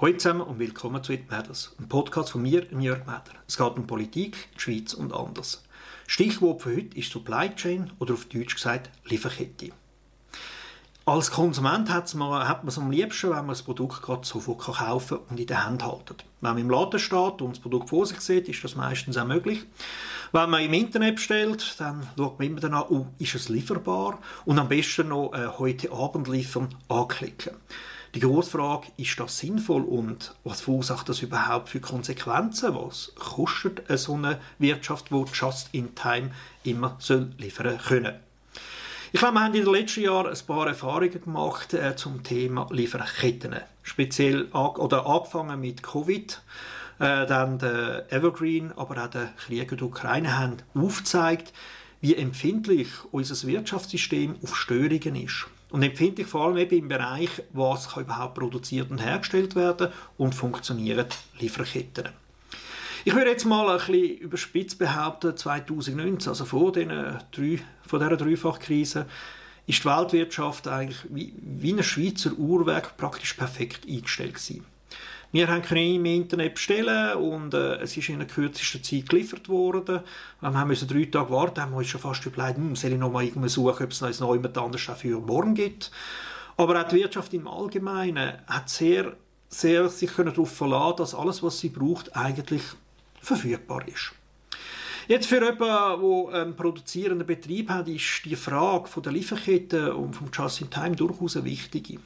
Hallo zusammen und willkommen zu «It Matters», einem Podcast von mir, Jörg Meder. Es geht um Politik, die Schweiz und anders. Stichwort für heute ist Supply Chain oder auf Deutsch gesagt Lieferkette. Als Konsument hat man, hat man es am liebsten, wenn man das Produkt gerade sofort kaufen kann und in der Hand halten. Wenn man im Laden steht und das Produkt vor sich sieht, ist das meistens auch möglich. Wenn man im Internet bestellt, dann schaut man immer danach, oh, ist es lieferbar? Und am besten noch äh, heute Abend liefern anklicken. Die grosse Frage, ist das sinnvoll und was verursacht das überhaupt für Konsequenzen? Was kostet so eine Wirtschaft, die just in time immer soll liefern können? Ich glaube, wir haben in den letzten Jahren ein paar Erfahrungen gemacht äh, zum Thema Lieferketten. Speziell oder angefangen mit Covid, äh, dann der Evergreen, aber auch der Krieg in der Ukraine haben aufgezeigt, wie empfindlich unser Wirtschaftssystem auf Störungen ist. Und empfindlich vor allem eben im Bereich, was kann überhaupt produziert und hergestellt werden und funktionieren Lieferketten. Ich würde jetzt mal ein bisschen überspitzt behaupten, 2019, also vor, den drei, vor dieser Dreifachkrise, ist die Weltwirtschaft eigentlich wie, wie ein Schweizer Uhrwerk praktisch perfekt eingestellt gewesen. Wir haben im Internet bestellen und äh, es ist in der kürzesten Zeit geliefert worden. Wir haben müssen drei Tage warten, haben uns schon fast überlegt, hm, soll ich noch mal irgendwie suchen, ob es noch jemand anderes für morgen gibt. Aber auch die Wirtschaft im Allgemeinen hat sehr, sehr sich darauf verlassen, dass alles, was sie braucht, eigentlich verfügbar ist. Jetzt für jemanden, der einen produzierenden Betrieb hat, ist die Frage von der Lieferkette und vom Just-in-Time durchaus eine wichtige.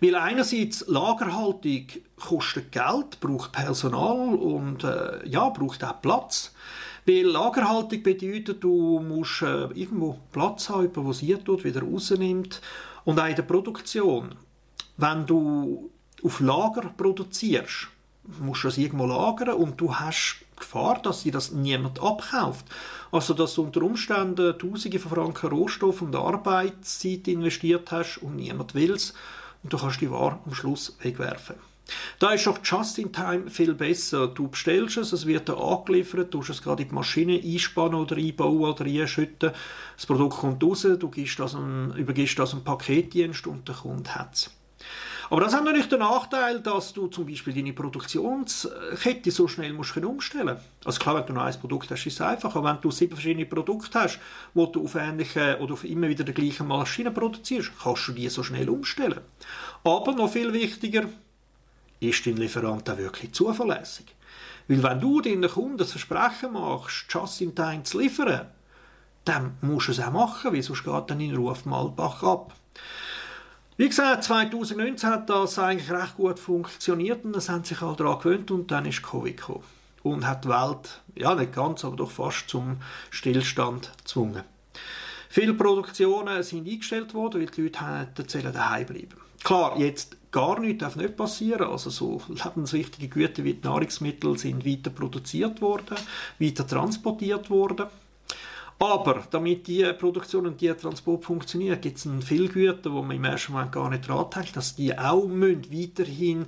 Weil einerseits Lagerhaltung kostet Geld, braucht Personal und äh, ja, braucht auch Platz. Weil Lagerhaltung bedeutet, du musst äh, irgendwo Platz haben, der sie tut, wieder rausnimmt. Und auch in der Produktion. Wenn du auf Lager produzierst, musst du das irgendwo lagern und du hast Gefahr, dass sie das niemand abkauft. Also, dass du unter Umständen Tausende von Franken Rohstoff und Arbeitszeit investiert hast und niemand will es und du kannst die Ware am Schluss wegwerfen. Da ist doch Just in Time viel besser. Du bestellst es, es wird dir angeliefert, du es gerade in die Maschine einspannen oder einbauen oder einschütten. Das Produkt kommt raus, du gibst das einem, übergibst das einem Paketdienst und der Kunde hat es. Aber das hat natürlich den Nachteil, dass du zum Beispiel deine Produktionskette so schnell musst umstellen musst. Also klar, wenn du noch ein Produkt hast, ist es einfach. Aber wenn du sieben verschiedene Produkte hast, wo du auf ähnliche oder auf immer wieder die gleichen Maschinen produzierst, kannst du die so schnell umstellen. Aber noch viel wichtiger, ist dein Lieferant auch wirklich zuverlässig? Weil wenn du deinen Kunden das Versprechen machst, just in time zu liefern, dann musst du es auch machen, weil sonst geht dann in Ruf Malbach ab. Wie gesagt, 2019 hat das eigentlich recht gut funktioniert und das haben sich alle daran gewöhnt und dann ist Covid gekommen und hat die Welt, ja nicht ganz, aber doch fast zum Stillstand gezwungen. Viele Produktionen sind eingestellt worden, weil die Leute erzählen, daheim bleiben. Klar, jetzt gar nichts darf nicht passieren. Also so lebenswichtige Güter wie Nahrungsmittel sind weiter produziert worden, weiter transportiert worden. Aber damit die Produktion und die Transport funktioniert, gibt es viele Güter, wo man im ersten Moment gar nicht denkt, dass die auch müssen weiterhin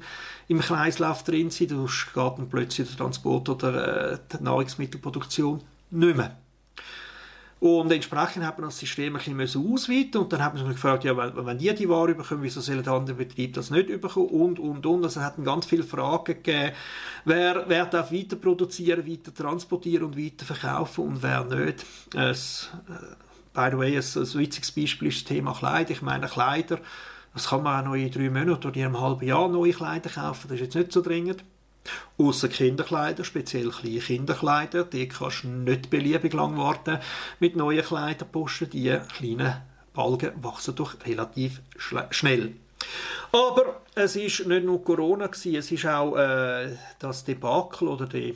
im Kreislauf drin sind. Du geht dann plötzlich der Transport oder äh, die Nahrungsmittelproduktion nicht mehr. Und entsprechend hat man das System ein bisschen ausweiten und dann hat man sich gefragt, ja, wenn, wenn die die Ware bekommen, wieso sollen die anderen Betriebe das nicht bekommen und, und, und. Also es hat ganz viele Fragen gegeben, wer, wer darf weiter produzieren, weiter transportieren und weiter verkaufen und wer nicht. Es, äh, by the way, ein, ein witziges Beispiel ist das Thema Kleider. Ich meine, Kleider, das kann man auch noch in drei Monaten oder in einem halben Jahr neue Kleider kaufen, das ist jetzt nicht so dringend. Außer Kinderkleider, speziell kleine Kinderkleider, die kannst du nicht beliebig lang warten mit neuen Kleidern posten. Die kleinen Balken wachsen doch relativ schnell. Aber es ist nicht nur Corona gewesen, es ist auch äh, das Debakel oder der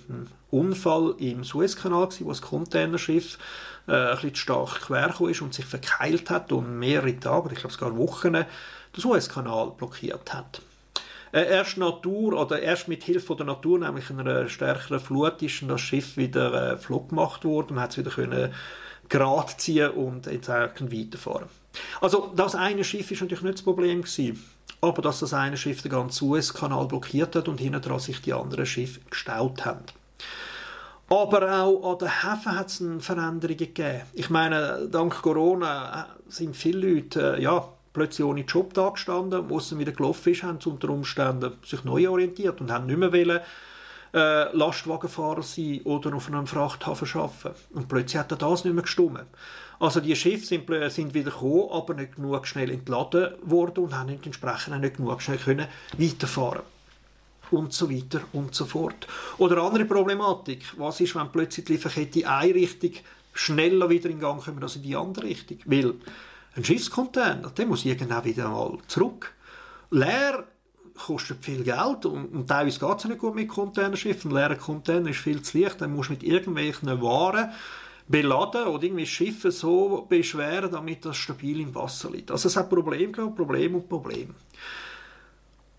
Unfall im Suezkanal gewesen, wo das Containerschiff äh, ein bisschen stark quer ist und sich verkeilt hat und mehrere Tage, ich glaube sogar Wochen, den Suezkanal blockiert hat. Äh, erst Natur oder erst mit Hilfe der Natur, nämlich einer stärkeren Flut, ist das Schiff wieder äh, flott gemacht worden. Man hat es wieder können gerade ziehen und entsprechend weiterfahren. Also das eine Schiff ist natürlich nicht das Problem gewesen, aber dass das eine Schiff den ganzen Suezkanal blockiert hat und hinten dran sich die anderen Schiffe gestaut haben. Aber auch an den Häfen hat es Veränderungen gegeben. Ich meine, dank Corona äh, sind viele Leute äh, ja, plötzlich ohne Job da gestanden, wo es wieder gelaufen ist, haben sie unter Umständen sich neu orientiert und haben nicht mehr wollen, äh, Lastwagenfahrer sein oder auf einem Frachthafen arbeiten. Und plötzlich hat das nicht mehr gestimmt. Also die Schiffe sind, sind wieder gekommen, aber nicht genug schnell entladen worden und haben entsprechend nicht genug schnell können weiterfahren und so weiter und so fort. Oder andere Problematik. Was ist, wenn plötzlich die Lieferkette in eine Richtung schneller wieder in Gang kommt als in die andere Richtung? Weil ein Schiffscontainer, der muss irgendwann wieder mal zurück. Leer kostet viel Geld und, und teilweise geht es nicht gut mit Containerschiffen. Ein leerer Container ist viel zu leicht, dann muss mit irgendwelchen Waren beladen oder irgendwie Schiffe so beschweren, damit das stabil im Wasser liegt. Also es hat Problem, Problem und Problem.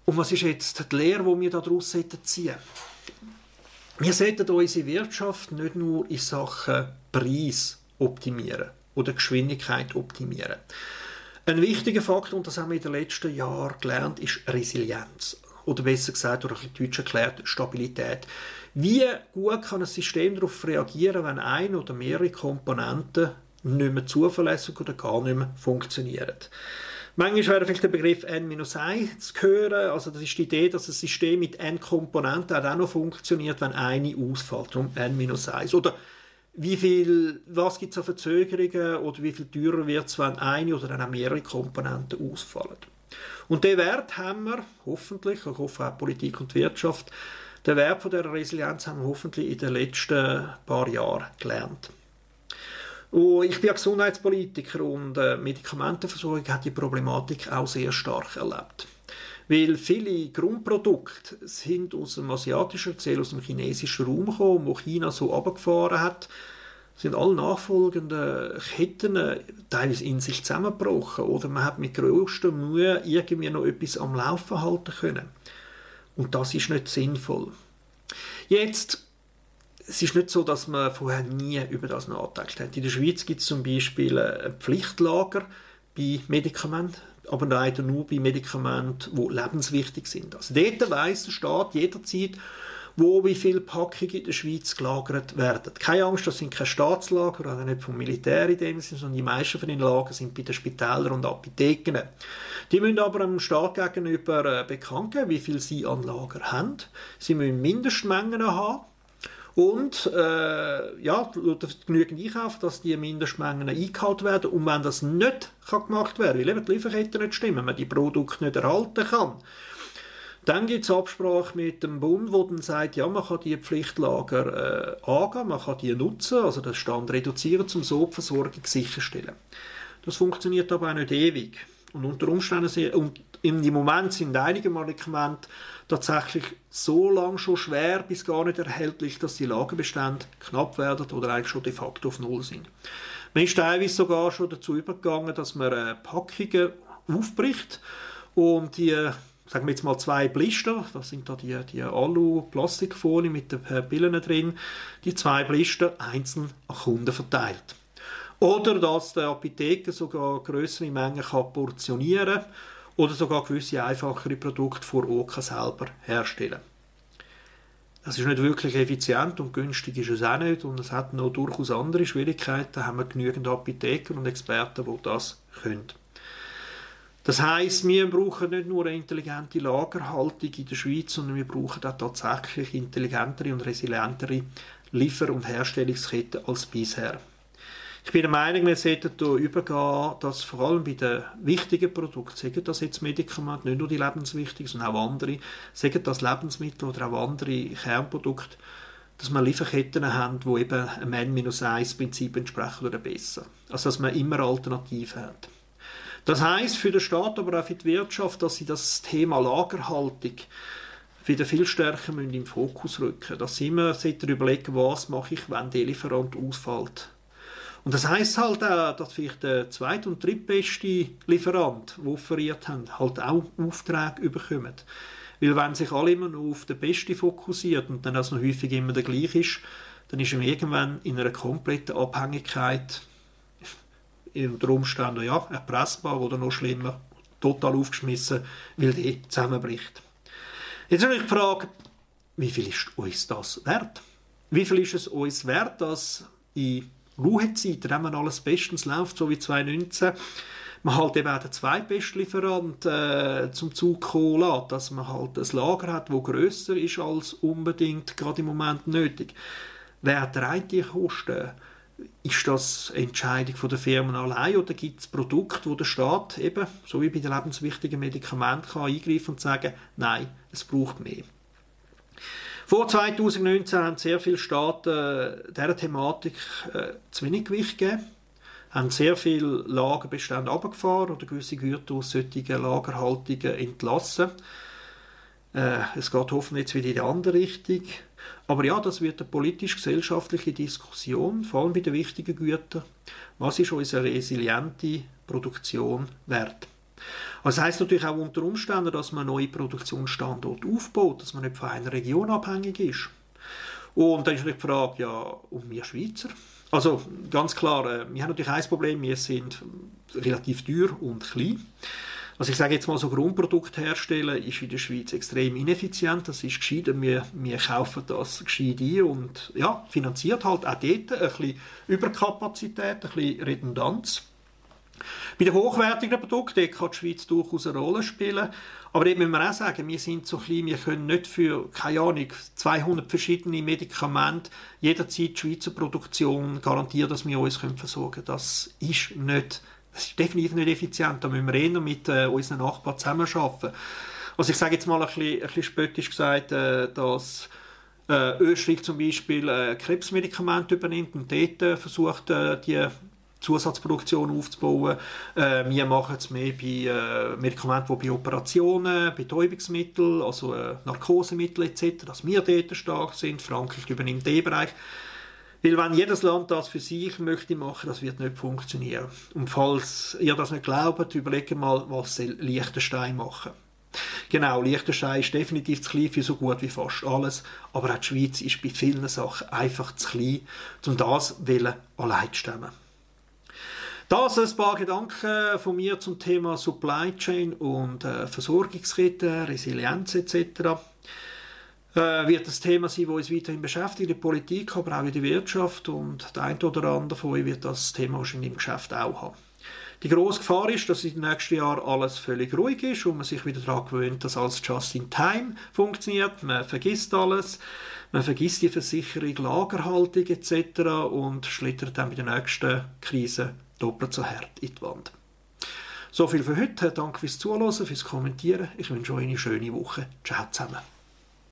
Und was ist jetzt die Lehre, die wir daraus ziehen sollten? Wir sollten unsere Wirtschaft nicht nur in Sachen Preis optimieren oder Geschwindigkeit optimieren. Ein wichtiger Faktor, und das haben wir in den letzten Jahren gelernt, ist Resilienz. Oder besser gesagt, oder ein Deutsch erklärt, Stabilität. Wie gut kann ein System darauf reagieren, wenn ein oder mehrere Komponenten nicht mehr zuverlässig oder gar nicht mehr funktionieren? Manchmal wäre vielleicht der Begriff N-1 zu hören. Also das ist die Idee, dass ein System mit N-Komponenten auch noch funktioniert, wenn eine ausfällt. Darum N-1. Oder wie viel, was gibt es an Verzögerungen oder wie viel teurer wird es, wenn eine oder auch mehrere Komponenten ausfallen. Und den Wert haben wir hoffentlich, ich hoffe auch Politik und Wirtschaft, den Wert von der Resilienz haben wir hoffentlich in den letzten paar Jahren gelernt. Und ich bin Gesundheitspolitiker und äh, Medikamentenversorgung hat die Problematik auch sehr stark erlebt. Weil viele Grundprodukte sind aus dem asiatischen, aus dem chinesischen Raum gekommen, wo China so abgefahren hat, sind alle nachfolgenden Ketten teilweise in sich zusammengebrochen oder man hat mit größter Mühe irgendwie noch etwas am Laufen halten können. Und das ist nicht sinnvoll. Jetzt es ist nicht so, dass man vorher nie über das nachgedacht hat. In der Schweiz gibt es zum Beispiel ein Pflichtlager bei Medikamenten, aber leider nur bei Medikamenten, die lebenswichtig sind. Also dort weiss der Staat jederzeit, wo wie viele Packungen in der Schweiz gelagert werden. Keine Angst, das sind keine Staatslager, oder nicht vom Militär in dem Sinne, sondern die meisten von den Lagern sind bei den Spitälern und Apotheken. Die müssen aber dem Staat gegenüber äh, bekannt geben, wie viel sie an Lager haben. Sie müssen Mindestmengen haben und äh, ja, genügend einkaufen, dass die Mindestmengen eingehalten werden. Und wenn das nicht kann gemacht werden kann, weil eben die Lieferketten nicht stimmen, man die Produkte nicht erhalten kann, dann gibt es Absprache mit dem Bund, wo dann sagt, ja, man kann die Pflichtlager äh, angehen, man kann die nutzen, also den Stand reduzieren, um so die Versorgung sicherstellen. Das funktioniert aber auch nicht ewig. Und unter Umständen, im Moment sind einige Medikamente tatsächlich so lange schon schwer bis gar nicht erhältlich, dass die Lagerbestände knapp werden oder eigentlich schon de facto auf Null sind. Man ist teilweise sogar schon dazu übergegangen, dass man äh, Packungen aufbricht und die sagen wir jetzt mal zwei Blister, das sind da die, die Alu-Plastikfolie mit den Pillen drin, die zwei Blister einzeln an Kunden verteilt. Oder dass der Apotheker sogar größere Mengen kann portionieren kann oder sogar gewisse einfachere Produkte vor Ort selber herstellen Das ist nicht wirklich effizient und günstig ist es auch nicht und es hat noch durchaus andere Schwierigkeiten. Da haben wir genügend Apotheker und Experten, die das können. Das heißt, wir brauchen nicht nur eine intelligente Lagerhaltung in der Schweiz, sondern wir brauchen auch tatsächlich intelligentere und resilientere Liefer- und Herstellungsketten als bisher. Ich bin der Meinung, wir sollten hier übergehen, dass vor allem bei den wichtigen Produkten, sagen das jetzt Medikamente, nicht nur die lebenswichtigen, sondern auch andere, sagen das Lebensmittel oder auch andere Kernprodukte, dass wir Lieferketten haben, die eben einem N-1-Prinzip entsprechen oder besser. Also dass man immer Alternativen hat. Das heißt für den Staat, aber auch für die Wirtschaft, dass sie das Thema Lagerhaltung wieder viel stärker in den Fokus rücken. Dass sie immer überlegen, was mache ich, wenn der Lieferant ausfällt und das heißt halt auch, dass vielleicht der zweit- und drittbeste Lieferant, der offeriert haben, halt auch Aufträge überkommen. Weil wenn sich alle immer nur auf den Besten fokussiert und dann das noch häufig immer der gleiche ist, dann ist er irgendwann in einer kompletten Abhängigkeit unter Umständen ja, erpressbar oder noch schlimmer, total aufgeschmissen, weil der zusammenbricht. Jetzt habe ich die Frage, wie viel ist uns das wert? Wie viel ist es uns wert, dass in Ruhezeit, wenn man alles bestens läuft, so wie 2019, man halt eben auch den zweitbesten Lieferant äh, zum Zug kommen lässt, dass man halt ein Lager hat, das grösser ist als unbedingt gerade im Moment nötig. Wer trägt die Kosten? Ist das Entscheidung von der Firmen allein oder gibt es Produkte, wo der Staat eben, so wie bei den lebenswichtigen Medikamenten, kann eingreifen und sagen, nein, es braucht mehr. Vor 2019 haben sehr viele Staaten äh, dieser Thematik äh, zu wenig Gewicht gegeben haben sehr viele Lagerbestände abgefahren oder gewisse Güter aus solchen Lagerhaltungen entlassen. Äh, es geht hoffentlich jetzt wieder in die andere Richtung. Aber ja, das wird eine politisch-gesellschaftliche Diskussion, vor allem bei den wichtigen Gütern. Was ist unsere resiliente Produktion wert? Das heisst natürlich auch unter Umständen, dass man neue Produktionsstandorte aufbaut, dass man nicht von einer Region abhängig ist. Und dann ist natürlich die Frage, ja, um wir Schweizer, also ganz klar, äh, wir haben natürlich ein Problem, wir sind relativ teuer und klein. Also ich sage jetzt mal, so Grundprodukte herstellen ist in der Schweiz extrem ineffizient. Das ist gescheiter, wir, wir kaufen das gescheit ein und ja, finanziert halt auch dort ein bisschen Überkapazität, ein bisschen Redundanz. Bei den hochwertigen Produkten kann die Schweiz durchaus eine Rolle spielen. Aber eben müssen wir auch sagen, wir sind so klein, wir können nicht für, keine Ahnung, 200 verschiedene Medikamente jederzeit die Schweizer Produktion garantieren, dass wir uns versorgen können. Das ist nicht, das ist definitiv nicht effizient. Da müssen wir eher mit äh, unseren Nachbarn zusammenarbeiten. Also ich sage jetzt mal ein bisschen, ein bisschen spöttisch gesagt, äh, dass äh, Österreich zum Beispiel äh, Krebsmedikamente übernimmt und dort äh, versucht, äh, die Zusatzproduktion aufzubauen. Äh, wir machen es mehr bei äh, Medikamenten, die bei Operationen, Betäubungsmitteln, also äh, Narkosemittel etc., dass wir dort stark sind. Frankreich übernimmt den Bereich. Weil wenn jedes Land das für sich möchte machen, das wird nicht funktionieren. Und falls ihr das nicht glaubt, überlegt mal, was soll Liechtenstein machen. Genau, Liechtenstein ist definitiv zu klein für so gut wie fast alles, aber auch die Schweiz ist bei vielen Sachen einfach zu klein, um das allein zu stemmen. Das ein paar Gedanken von mir zum Thema Supply Chain und äh, Versorgungsketten, Resilienz etc. Äh, wird das Thema sein, das uns weiterhin beschäftigt, in der Politik, aber auch in der Wirtschaft und der eine oder andere von euch wird das Thema wahrscheinlich im Geschäft auch haben. Die grosse Gefahr ist, dass in den nächsten Jahren alles völlig ruhig ist und man sich wieder daran gewöhnt, dass alles just in time funktioniert. Man vergisst alles, man vergisst die Versicherung, Lagerhaltung etc. und schlittert dann bei der nächsten Krise doppelt so hart in die Wand. So viel für heute. Danke fürs Zuhören, fürs Kommentieren. Ich wünsche euch eine schöne Woche. Ciao zusammen.